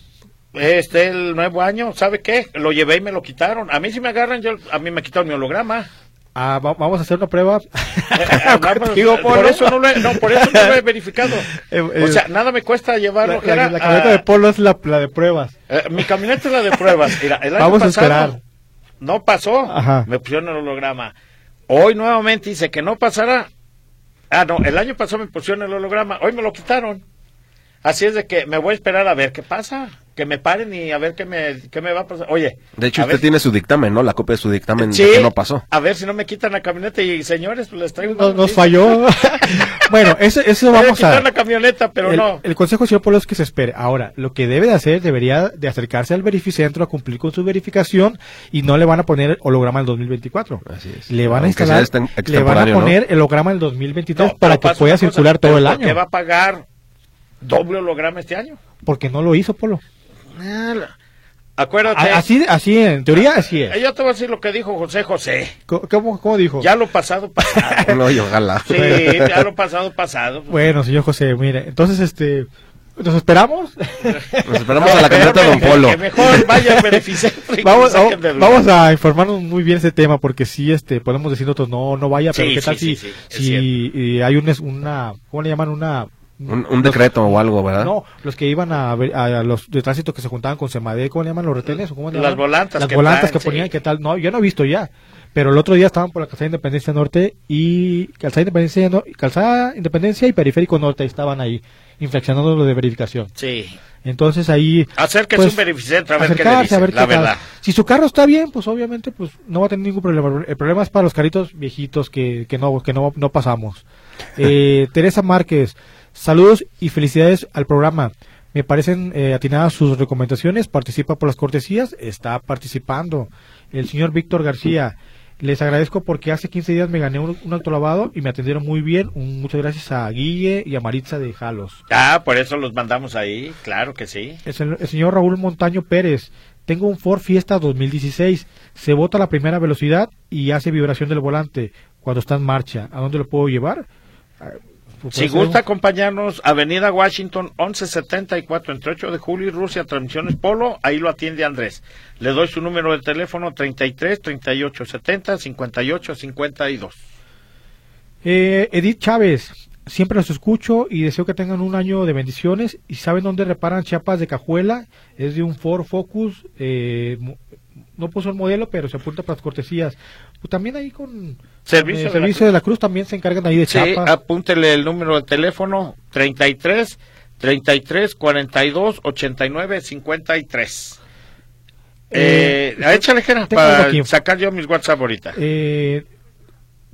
Este el nuevo año, ¿sabe qué? Lo llevé y me lo quitaron. A mí si me agarran, yo a mí me quitaron mi holograma. Ah, va- vamos a hacer una prueba. Eh, vamos, Contigo, por eso no lo he, no, por eso no lo he verificado. Eh, O eh, sea, nada me cuesta la, llevarlo. la- Jera, la camioneta a- de Polo es la, la de pruebas. eh, mi camioneta es la de pruebas. Mira, el año Vamos a pasado esperar. No pasó. Ajá. Me pusieron el holograma. Hoy nuevamente dice que no pasará. Ah, no, el año pasado me pusieron el holograma. Hoy me lo quitaron. Así es de que me voy a esperar a ver qué pasa. Que me paren y a ver qué me, qué me va a pasar. Oye. De hecho, usted ver- tiene su dictamen, ¿no? La copia de su dictamen Sí, de que no pasó. A ver si no me quitan la camioneta y señores, pues les traigo Nos, nos falló. bueno, eso, eso vamos quitar a... la camioneta, pero el, no. el consejo, señor Polo, es que se espere. Ahora, lo que debe de hacer, debería de acercarse al verificentro a cumplir con su verificación y no le van a poner holograma del 2024. Así es. Le van a Aunque instalar, extem- le van a extemporáneo, ¿no? poner el holograma del 2023 No, para que pueda cosa, circular todo el ¿por año. qué va a pagar doble holograma este año? Porque no lo hizo, Polo. Acuérdate. A- Así, así, en teoría, así Eh, es. Yo te voy a decir lo que dijo José José. ¿Cómo, cómo dijo? Ya lo pasado, pasado. No, ojalá. sí, ya lo pasado, pasado. Bueno, señor José, mire, entonces, este, ¿nos esperamos? Nos esperamos a la camioneta de Don Polo. Que mejor vaya que vamos, vamos a informarnos muy bien ese tema porque sí este podemos decir nosotros no no vaya pero Sí, qué tal sí, si sí, sí, es si eh, hay un es- una cómo le llaman una Un, un decreto o algo, ¿verdad? no los que iban a, ver- a los de tránsito que se juntaban con Semade cómo le llaman los retenes o cómo le Las llaman? volantas las que volantas traen, que ponían sí. qué tal no yo no he visto ya pero el otro día estaban por la calzada Independencia Norte y calzada Independencia no- calzada Independencia y periférico Norte estaban ahí infraccionando lo de verificación Sí. entonces ahí Acérquese pues, un verificentro a ver qué le dice, a ver la qué tal. verdad. Si su carro está bien, pues obviamente pues no va a tener ningún problema. El problema es para los caritos viejitos que, que no que no, no pasamos. Eh, Teresa Márquez, saludos y felicidades al programa. Me parecen eh, atinadas sus recomendaciones. Participa por las cortesías, está participando. El señor Víctor García, les agradezco porque hace 15 días me gané un, un autolavado y me atendieron muy bien. Un- muchas gracias a Guille y a Maritza de Jalos. Ah, por eso los mandamos ahí, claro que sí. El, el señor Raúl Montaño Pérez. Tengo un Ford Fiesta 2016. Se bota a la primera velocidad y hace vibración del volante cuando está en marcha. ¿A dónde lo puedo llevar? Pues Si gusta acompañarnos, Avenida Washington 1174, entre 8 de julio y Rusia, Transmisiones Polo, ahí lo atiende Andrés. Le doy su número de teléfono 33 38 70 58 52. Eh, Edith Chávez. Siempre los escucho y deseo que tengan un año de bendiciones. ¿Y saben dónde reparan chapas de cajuela? Es de un Ford Focus. eh, no puso el modelo, pero se apunta para las cortesías. Pues también ahí con Servicio eh, de la servicio de la Cruz también se encargan ahí de Sí, chapas. apúntele el número de teléfono 33 33 42 89 53. Eh, Eh, échale, para sacar yo mis WhatsApp ahorita. Eh,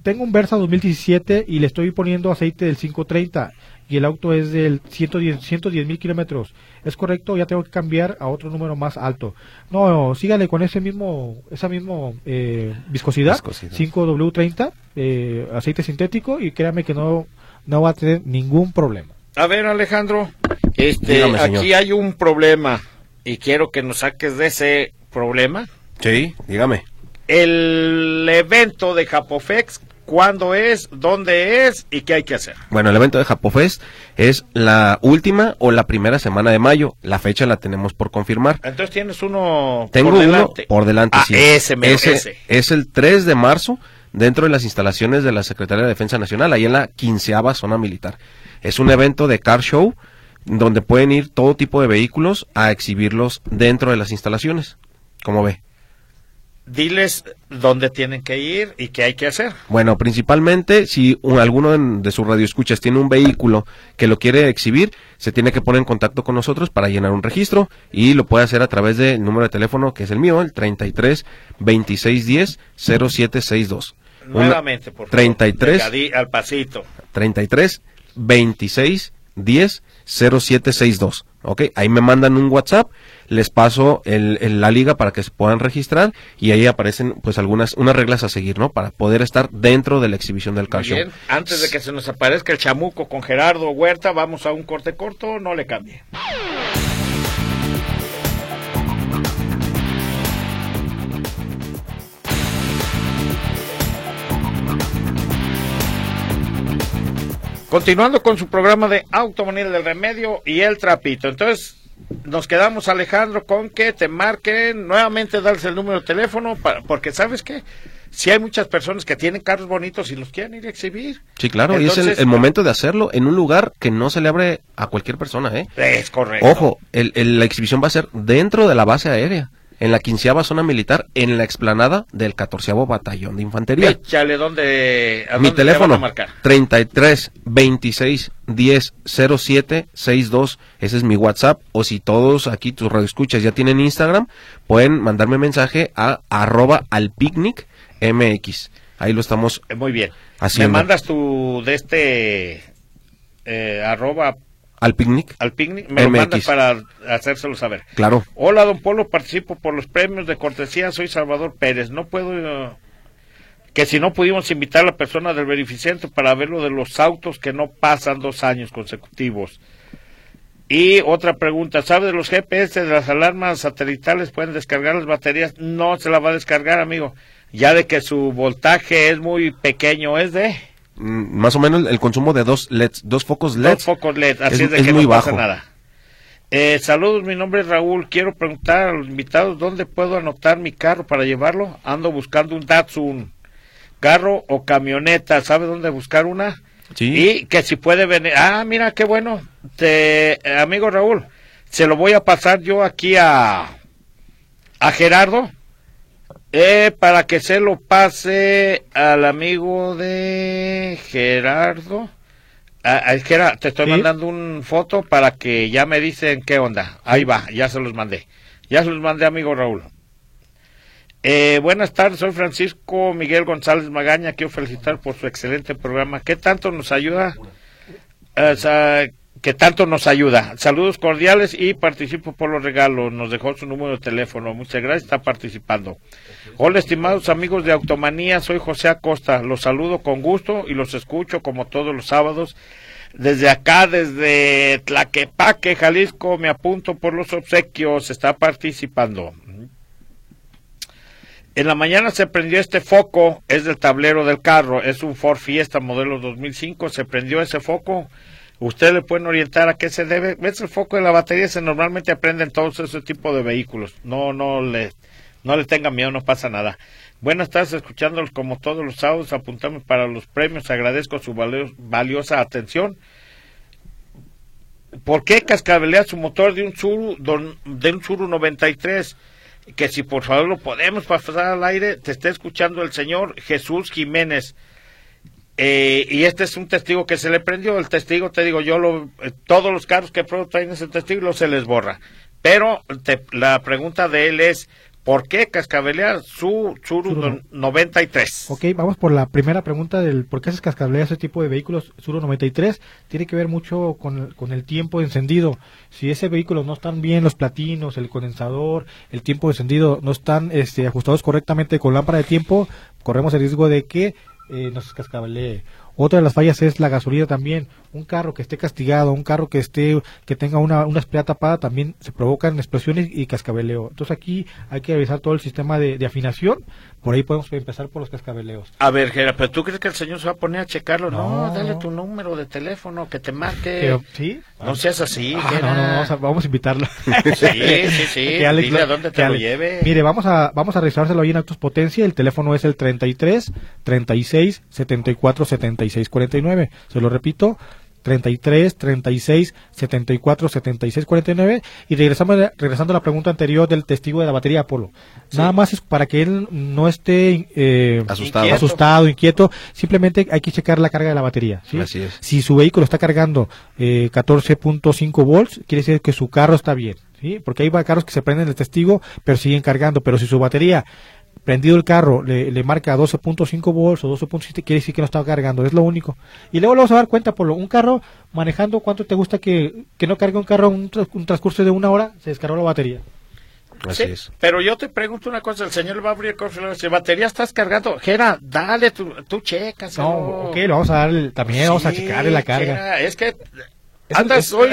tengo un Versa 2017 y le estoy poniendo aceite del 530 y el auto es del 110 110 mil kilómetros. ¿Es correcto? Ya tengo que cambiar a otro número más alto. No, sígale con ese mismo, esa mismo eh, viscosidad, Viscosidad. 5W30, eh, aceite sintético y créame que no, no va a tener ningún problema. A ver, Alejandro, este, Dígame, aquí hay un problema y quiero que nos saques de ese problema. Sí, dígame. El evento de Japofex, ¿cuándo es? ¿Dónde es? ¿Y qué hay que hacer? Bueno, el evento de Japofest es la última o la primera semana de mayo. La fecha la tenemos por confirmar. Entonces tienes uno Tengo por uno delante. por delante, Ah, sí. ese, mero, ese, ese. Es el 3 de marzo dentro de las instalaciones de la Secretaría de Defensa Nacional, ahí en la quinceava zona militar. Es un evento de car show donde pueden ir todo tipo de vehículos a exhibirlos dentro de las instalaciones. ¿Cómo ve? Diles dónde tienen que ir y qué hay que hacer. Bueno, principalmente si un- alguno de, sus radioescuchas tiene un vehículo que lo quiere exhibir, se tiene que poner en contacto con nosotros para llenar un registro y lo puede hacer a través del número de teléfono que es el mío, el 33 26 10 0762. Una- Nuevamente, por favor. 33 Pegadí- al pasito. 33 26 10 0762. Ok, ahí me mandan un WhatsApp, les paso el, el- la liga para que se puedan registrar y ahí aparecen pues algunas unas reglas a seguir, ¿no? Para poder estar dentro de la exhibición del car Muy show. bien. Antes de que se nos aparezca el chamuco con Gerardo Huerta, vamos a un corte corto, no le cambie. Continuando con su programa de Automonía del Remedio y el Trapito. Entonces, nos quedamos, Alejandro, con que te marquen, nuevamente darles el número de teléfono, para, porque ¿sabes qué? Si hay muchas personas que tienen carros bonitos y los quieren ir a exhibir. Sí, claro, y es el, momento de hacerlo en un lugar que no se le abre a cualquier persona, ¿eh? Es correcto. Ojo, el- el- la exhibición va a ser dentro de la base aérea. En la quinceava zona militar, en la explanada del catorceavo batallón de infantería. Échale, ¿dónde, a Mi dónde te teléfono, marcar? 33 26 10 07 62. Ese es mi WhatsApp. O si todos aquí, tus radioescuchas, ya tienen Instagram, pueden mandarme mensaje a arroba al picnic MX. Ahí lo estamos Muy bien. Haciendo. Me mandas tu de este eh, arroba al picnic. al picnic, me lo mandas para hacérselo saber. Claro. Hola, don Polo, participo por los premios de cortesía, soy Salvador Pérez. No puedo... eh, que si no pudimos invitar a la persona del beneficente para ver lo de los autos que no pasan dos años consecutivos. Y otra pregunta, ¿sabe de los GPS de las alarmas satelitales pueden descargar las baterías? No se la va a descargar, amigo. Ya de que su voltaje es muy pequeño, es de Más o menos el consumo de dos LEDs, dos focos LED. dos focos LED, así es- es, de es que muy no pasa bajo. nada. Eh, saludos, mi nombre es Raúl. Quiero preguntar a los invitados dónde puedo anotar mi carro para llevarlo. Ando buscando un Datsun, carro o camioneta. ¿Sabe dónde buscar una? Sí. Y que si puede venir. Ah, mira, qué bueno. Te, eh, amigo Raúl, se lo voy a pasar yo aquí a, a Gerardo. Eh, para que se lo pase al amigo de Gerardo. Ah, ah, es que era- te estoy Sí. mandando un foto para que ya me dicen qué onda. Ahí va, ya se los mandé. Ya se los mandé, amigo Raúl. Eh, buenas tardes, soy Francisco Miguel González Magaña. Quiero felicitar por su excelente programa. ¿Qué tanto nos ayuda? Eh, sa- que tanto nos ayuda. Saludos cordiales y participo por los regalos. Nos dejó su número de teléfono. Muchas gracias, está participando. Hola, estimados amigos de Automanía, soy José Acosta. Los saludo con gusto y los escucho como todos los sábados. Desde acá, desde Tlaquepaque, Jalisco, me apunto por los obsequios. Está participando. En la mañana se prendió este foco, es del tablero del carro, es un Ford Fiesta modelo 2005, se prendió ese foco. Usted le pueden orientar a qué se debe. ¿Ves el foco de la batería? Se normalmente aprenden todos ese tipo de vehículos. No, no le, no le tenga miedo, no pasa nada. Buenas tardes, escuchándolos como todos los sábados, apuntamos para los premios, agradezco su valio- valiosa atención. ¿Por qué cascabelea su motor de un Suru, de un Suru 93? Que si por favor lo podemos pasar al aire, te está escuchando el señor Jesús Jiménez. Eh, y este es un testigo que se le prendió. El testigo, te digo, yo lo, eh, todos los carros que pruebo traen ese testigo y lo se les borra. Pero te- la pregunta de él es, ¿por qué cascabelea su Suru Suru no- 93? Ok, vamos por la primera pregunta del por qué se cascablea ese tipo de vehículos Suro 93. Tiene que ver mucho con, el- con el tiempo de encendido. Si ese vehículo no están bien los platinos, el condensador, el tiempo de encendido no están este, ajustados correctamente con lámpara de tiempo, corremos el riesgo de que eh, nos cascabelee. Otra de las fallas es la gasolina también. Un carro que esté castigado, un carro que esté que tenga una, una esprea tapada también se provocan explosiones y cascabeleo. Entonces aquí hay que revisar todo el sistema de, de afinación. Por ahí podemos empezar por los cascabeleos. A ver, Gera, ¿pero tú crees que el señor se va a poner a checarlo? No, No. dale tu número de teléfono, que te marque. Pero, ¿Sí? No seas así, Ah, Gera. no, no, vamos a, vamos a invitarlo. Sí, sí, sí. Que Alex Dile a dónde te lo lleve. Mire, vamos a, vamos a registrárselo ahí en Actos Potencia. El teléfono es el 33 36 74 76 49. Se lo repito. 33 36 74 76 49 y regresamos regresando a la pregunta anterior del testigo de la batería Apolo nada más es para que él no esté eh, Asustado. Inquieto. asustado inquieto simplemente hay que checar la carga de la batería ¿sí? Así es. si su vehículo está cargando eh, 14.5 volts, quiere decir que su carro está bien, ¿sí? Porque hay carros que se prenden el testigo, pero siguen cargando. Pero si su batería, prendido el carro, le, le marca 12.5 volts o 12.7, quiere decir que no está cargando, es lo único. Y luego le vamos a dar cuenta, por lo un carro manejando, ¿cuánto te gusta que, que no cargue un carro un, un transcurso de una hora? Se descargó la batería. Así Sí, es. Pero yo te pregunto una cosa, el señor va a abrir el decir, batería estás cargando. Gera, dale, tú, tú checas. No, ok, lo vamos a dar, el- también vamos a checarle la carga. es que andas hoy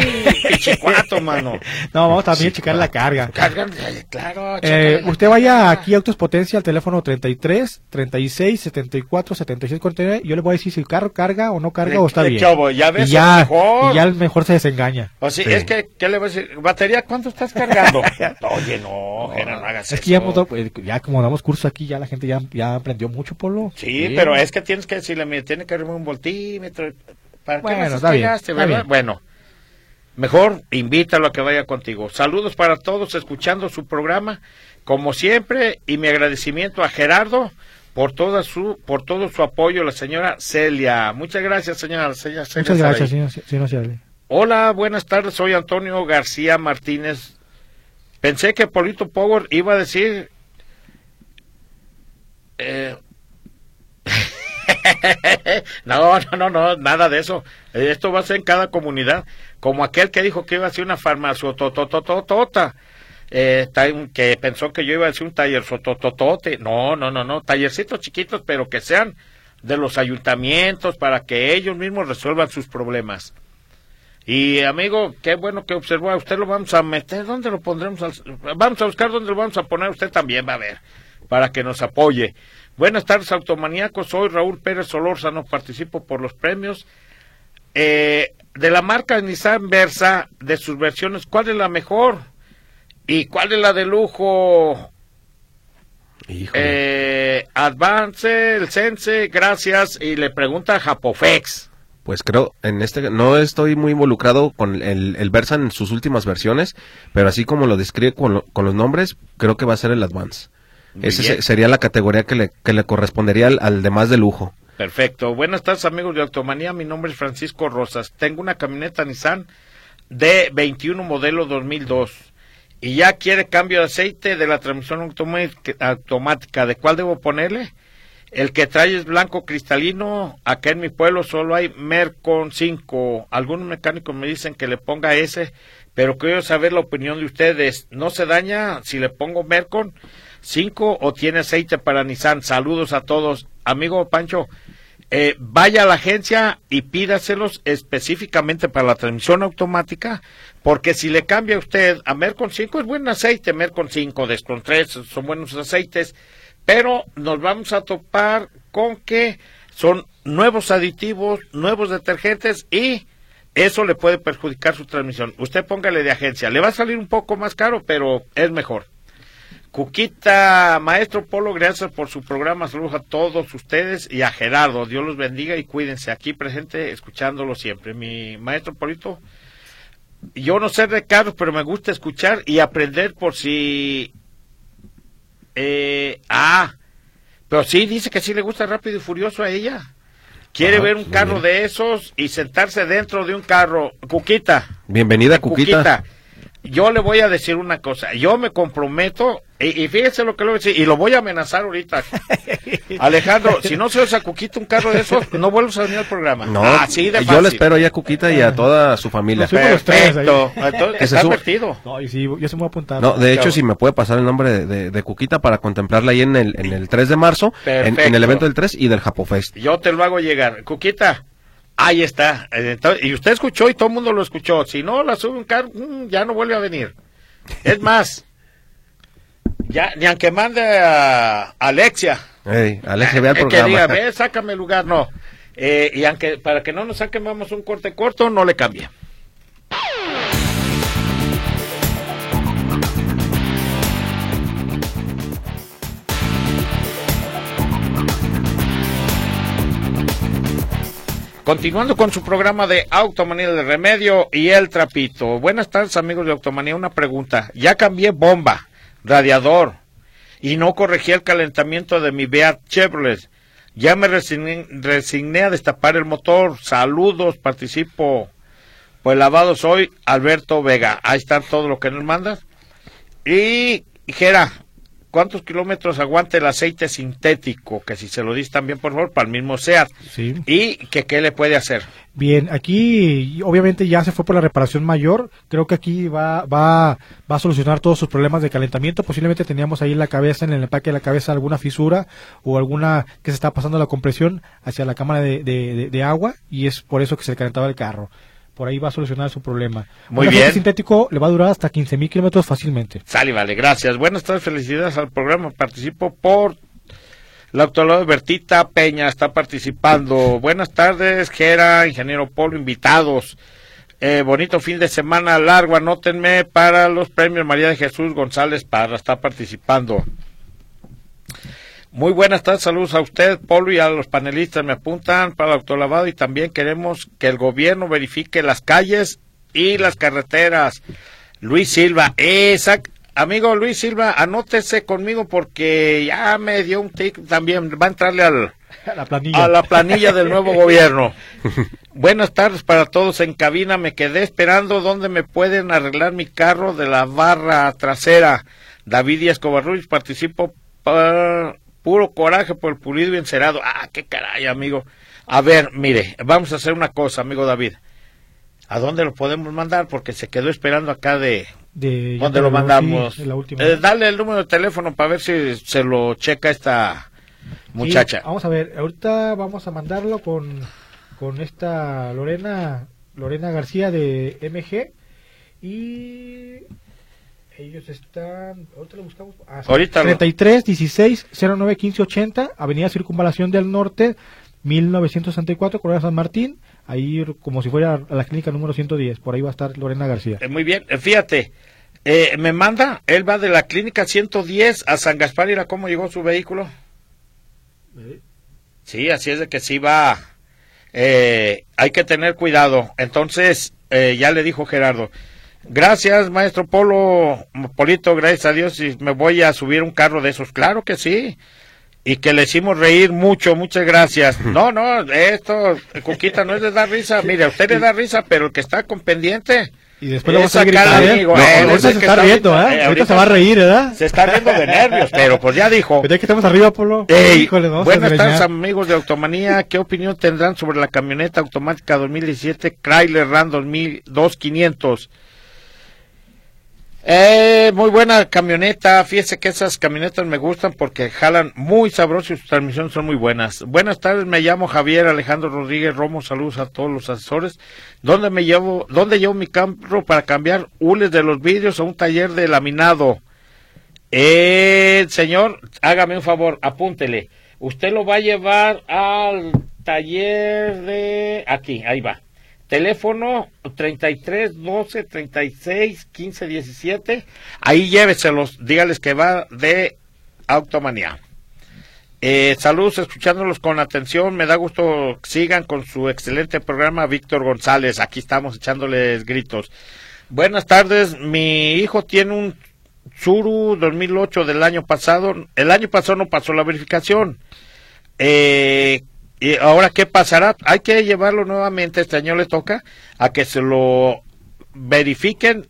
pichicuato, mano. No, vamos también a checar la carga. Cargan, eh, claro. Eh, usted vaya carga. aquí a Autos Potencia al teléfono 33 36 74 76 49 y yo le voy a decir si el carro carga o no carga ¿De- o está bien. qué? Ya ves, y ya, mejor. y ya el mejor se desengaña. O sí, Sí. es que, ¿qué le voy a decir? ¿Batería cuánto estás cargando? Oye, no, Gera, no hagas Es eso. que ya, hemos eh, ya como damos cursos aquí, ya la gente ya, ya aprendió mucho, Polo. Sí, pero es que tienes que decirle, mire, tiene que arribar un voltímetro. ¿Para qué Bueno, las está bien, explicaste, está bien. Bueno. Mejor invítalo a que vaya contigo. Saludos para todos escuchando su programa, como siempre, y mi agradecimiento a Gerardo por toda su por todo su apoyo, la señora Celia. Muchas gracias, señora, señora Celia Muchas gracias, señor, señor Ciale. Hola, buenas tardes. Soy Antonio García Martínez. Pensé que Polito Power iba a decir. eh, no, no, no, no, nada de eso. Esto va a ser en cada comunidad. Como aquel que dijo que iba a ser una farmacia totototota. Eh, que pensó que yo iba a decir un taller sotototote. No, no, no, no. Tallercitos chiquitos, pero que sean de los ayuntamientos para que ellos mismos resuelvan sus problemas. Y amigo, qué bueno que observó. Usted lo vamos a meter. ¿Dónde lo pondremos? al- Vamos a buscar dónde lo vamos a poner. Usted también va a ver. Para que nos apoye. Buenas tardes, automaníacos. Soy Raúl Pérez Solórzano. Participo por los premios. Eh, de la marca Nissan Versa, de sus versiones, ¿cuál es la mejor? ¿Y cuál es la de lujo? Eh, Advance, el Sense, gracias. Y le pregunta a Japofex. Pues creo, en este, no estoy muy involucrado con el, el Versa en sus últimas versiones, pero así como lo describe con, lo- con los nombres, creo que va a ser el Advance. Esa sería la categoría que le, que le correspondería al, al de más de lujo. Perfecto. Buenas tardes, amigos de Automanía. Mi nombre es Francisco Rosas. Tengo una camioneta Nissan de 21 modelo 2002 y ya quiere cambio de aceite de la transmisión automática. automática. ¿De cuál debo ponerle? El que trae es blanco cristalino. Acá en mi pueblo solo hay Mercon 5. Algunos mecánicos me dicen que le ponga ese, pero quiero saber la opinión de ustedes. ¿No se daña si le pongo Mercon 5 o tiene aceite para Nissan? Saludos a todos. Amigo Pancho, eh, vaya a la agencia y pídaselos específicamente para la transmisión automática, porque si le cambia usted a Mercon 5 es buen aceite, Mercon 5, Descon 3 son buenos aceites, pero nos vamos a topar con que son nuevos aditivos, nuevos detergentes y eso le puede perjudicar su transmisión. Usted póngale de agencia, le va a salir un poco más caro, pero es mejor. Cuquita, maestro Polo, gracias por su programa. Saludos a todos ustedes y a Gerardo. Dios los bendiga y cuídense aquí presente, escuchándolo siempre. Mi maestro Polito, yo no sé de carros, pero me gusta escuchar y aprender por si. Eh, ah, pero sí, dice que sí le gusta Rápido y Furioso a ella. Quiere ver un carro bien. de esos y sentarse dentro de un carro. Cuquita. Bienvenida, Cuquita. Yo le voy a decir una cosa. Yo me comprometo, y, y fíjese lo que le voy a decir, y lo voy a amenazar ahorita. Alejandro, si no se usa Cuquita un carro de esos, no vuelvas a venir al programa. No, Así de yo le fácil. espero ahí a Cuquita y a toda su familia. Perfecto. Entonces, está advertido. No, y sí, yo se me voy a apuntar. No, de hecho, Claro. si me puede pasar el nombre de, de- de Cuquita para contemplarla ahí en el, en el 3 de marzo, en, el evento del 3 y del Japofest. Yo te lo hago llegar. Cuquita, ahí está. Eh, entonces- y usted escuchó y todo el mundo lo escuchó. Si no la sube un carro, mm, ya no vuelve a venir. Es más, ya ni aunque mande a Alexia. Ey, Alex, vea el Eh, que programa. diga, ve, sácame el lugar, no. Eh, y aunque para que no nos saquen vamos un corte corto, no le cambie. Continuando con su programa de Automanía de Remedio y el Trapito. Buenas tardes, amigos de Automanía. Una pregunta. Ya cambié bomba, radiador y no corregí el calentamiento de mi Beat Chevrolet. Ya me resigné, a destapar el motor. Saludos, participo. Pues lavado soy Alberto Vega. Ahí está todo lo que nos mandas. Y, Jera, ¿cuántos kilómetros aguanta el aceite sintético? Que si se lo dis también, por favor, para el mismo SEAT. Sí. Y que qué le puede hacer. Bien, aquí obviamente ya se fue por la reparación mayor. Creo que aquí va, va, va a solucionar todos sus problemas de calentamiento. Posiblemente teníamos ahí en la cabeza, en el empaque de la cabeza, alguna fisura o alguna que se está pasando la compresión hacia la cámara de, de- de- de agua y es por eso que se calentaba el carro. Por ahí va a solucionar su problema. Muy Un bien. sintético le va a durar hasta 15 mil kilómetros fácilmente. Sale, vale, gracias. Buenas tardes, felicidades al programa. Participo por la doctora Bertita Peña, está participando. Buenas tardes, Gera, ingeniero Polo, invitados. Eh, bonito fin de semana largo, anótenme para los premios María de Jesús González Parra, está participando. Muy buenas tardes, saludos a usted, Polo, y a los panelistas. Me apuntan para el autolavado y también queremos que el gobierno verifique las calles y las carreteras. Luis Silva, esa, amigo Luis Silva, anótese conmigo porque ya me dio un tic también, va a entrarle al, La planilla. a la planilla del nuevo gobierno. Buenas tardes para todos en cabina. Me quedé esperando dónde me pueden arreglar mi carro de la barra trasera. David Díaz Covarrubias, participo pa- puro coraje por el pulido y encerado. Ah, qué caray, amigo. A ver, mire, vamos a hacer una cosa, amigo David. ¿A dónde lo podemos mandar? Porque se quedó esperando acá de... De, ¿Dónde lo sí, mandamos? última. Eh, dale el número de teléfono para ver si se lo checa esta muchacha. Sí, vamos a ver, ahorita vamos a mandarlo con, con esta Lorena Lorena García de MG y ellos están, ahorita lo buscamos. Ah, sí. Ahorita lo- 33 16 09 15 80, Avenida Circunvalación del Norte, 1964, Corona San Martín, ahí como si fuera a la clínica número 110, por ahí va a estar Lorena García. Eh, muy bien, eh, fíjate, eh, me manda, él va de la clínica 110 a San Gaspar, ¿y cómo llegó su vehículo? Sí, así es de que sí va, eh, hay que tener cuidado. Entonces, eh, ya le dijo Gerardo, gracias maestro Polo, Polito, gracias a Dios, y me voy a subir un carro de esos, claro que sí. Y que le hicimos reír mucho, muchas gracias. No, no, esto, Cuquita, no es de dar risa. Mire, a usted le da risa, pero el que está con pendiente, Y después lo vas a gritar, ¿eh? amigo, No, eh, ahorita se está está riendo, ¿eh? eh, ahorita ahorita se va a reír, ¿verdad? se está riendo de nervios, pero pues ya dijo. Pero ya que estamos arriba, Polo. Ey, Híjole, buenas tardes amigos de Automanía, ¿qué opinión tendrán sobre la camioneta automática 2017 Chrysler Ram 2000 2500? Eh, muy buena camioneta, fíjese que esas camionetas me gustan porque jalan muy sabroso y sus transmisiones son muy buenas. Buenas tardes, me llamo Javier Alejandro Rodríguez Romo, saludos a todos los asesores. ¿Dónde me llevo, dónde llevo mi carro para cambiar hules de los vidrios a un taller de laminado? Eh, señor, hágame un favor, apúntele. Usted lo va a llevar al taller de... Aquí, ahí va. Teléfono 33 12 36 15 17. Ahí lléveselos, dígales que va de Automanía. Eh, saludos, escuchándolos con atención. Me da gusto que sigan con su excelente programa, Víctor González. Aquí estamos echándoles gritos. Buenas tardes. Mi hijo tiene un Tsuru 2008 del año pasado. El año pasado no pasó la verificación. Eh, y ahora, ¿qué pasará? Hay que llevarlo nuevamente, este año le toca, a que se lo verifiquen,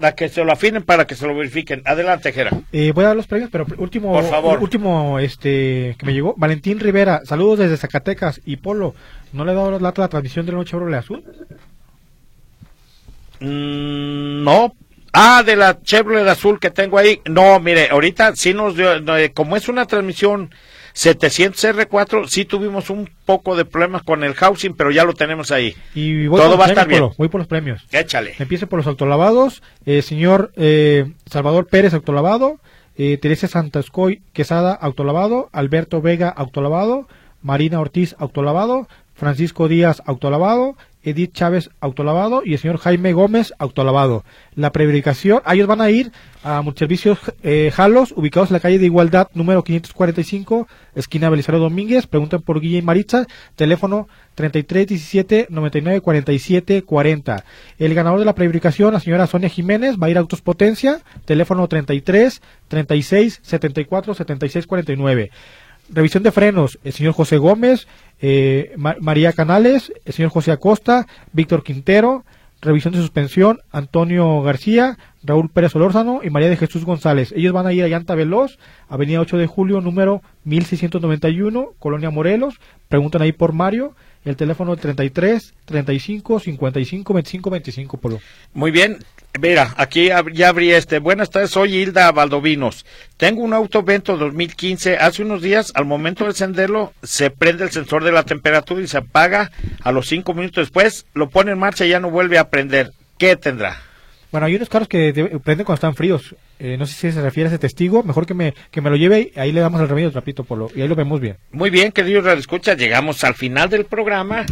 a que se lo afinen para que se lo verifiquen. Adelante, Jera. Eh, voy a dar los premios, pero último, Por favor. último, este, que me llegó. Valentín Rivera, saludos desde Zacatecas y Polo. ¿No le he dado la, la transmisión del nuevo Chevrolet Azul? Mm, no. Ah, de la Chevrolet azul que tengo ahí. No, mire, ahorita sí nos dio, eh, como es una transmisión 700R4, sí tuvimos un poco de problemas con el housing, pero ya lo tenemos ahí. Y voy Todo va a estar bien. Polo, voy por los premios. Échale. Empiezo por los autolavados. Eh, señor eh, Salvador Pérez, autolavado. Eh, Teresa Santascoy Quesada, autolavado. Alberto Vega, autolavado. Marina Ortiz, autolavado. Francisco Díaz, autolavado. Edith Chávez, autolavado. Y el señor Jaime Gómez, autolavado. La preverificación, a ellos van a ir a Multiservicios eh, Jalos, ubicados en la calle de Igualdad, número 545, esquina Belisario Domínguez. Preguntan por Guilla y Maritza, teléfono 33 17 99 47 40. El ganador de la preverificación, la señora Sonia Jiménez, va a ir a Autos Potencia, teléfono 33 36 74 76 49. Revisión de frenos, el señor José Gómez, eh, Ma- María Canales, el señor José Acosta, Víctor Quintero, revisión de suspensión, Antonio García, Raúl Pérez Solórzano y María de Jesús González. Ellos van a ir a Llanta Veloz, Avenida 8 de Julio, número 1691, Colonia Morelos. Preguntan ahí por Mario, el teléfono 33 35 55 25 25 Polo. Muy bien. Mira, aquí ya abrí este. Buenas tardes, soy Hilda Valdovinos. Tengo un auto Vento 2015. Hace unos días, al momento de encenderlo, se prende el sensor de la temperatura y se apaga. A los cinco minutos después, lo pone en marcha y ya no vuelve a prender. ¿Qué tendrá? Bueno, hay unos carros que de- prenden cuando están fríos. Eh, no sé si se refiere a ese testigo. Mejor que me, que me lo lleve ahí le damos el remedio trapito, Polo. Y ahí lo vemos bien. Muy bien, queridos radioescuchas, llegamos al final del programa.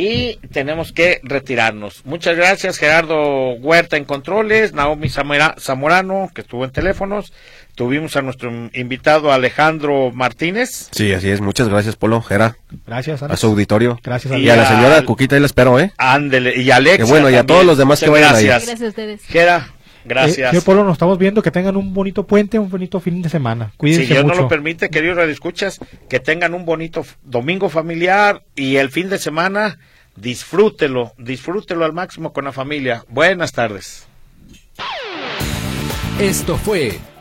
y tenemos que retirarnos. Muchas gracias Gerardo Huerta en controles, Naomi Zamora- Zamorano que estuvo en teléfonos, tuvimos a nuestro invitado Alejandro Martínez Sí, así es. Muchas gracias, Polo, Gera, Gracias, a Alex. su auditorio. Gracias, Alex. Y a la al- señora Cuquita, ahí la espero, ¿eh? Ándele, y Alexa. Que bueno, y a todos los demás que vayan ahí. gracias. Gracias a ustedes. Gera, Eh, gracias. señor Polo, nos estamos viendo. Que tengan un bonito puente, un bonito fin de semana. Cuídense si Dios mucho. no lo permite, queridos radioescuchas, que tengan un bonito domingo familiar y el fin de semana, disfrútelo, disfrútelo al máximo con la familia. Buenas tardes. Esto fue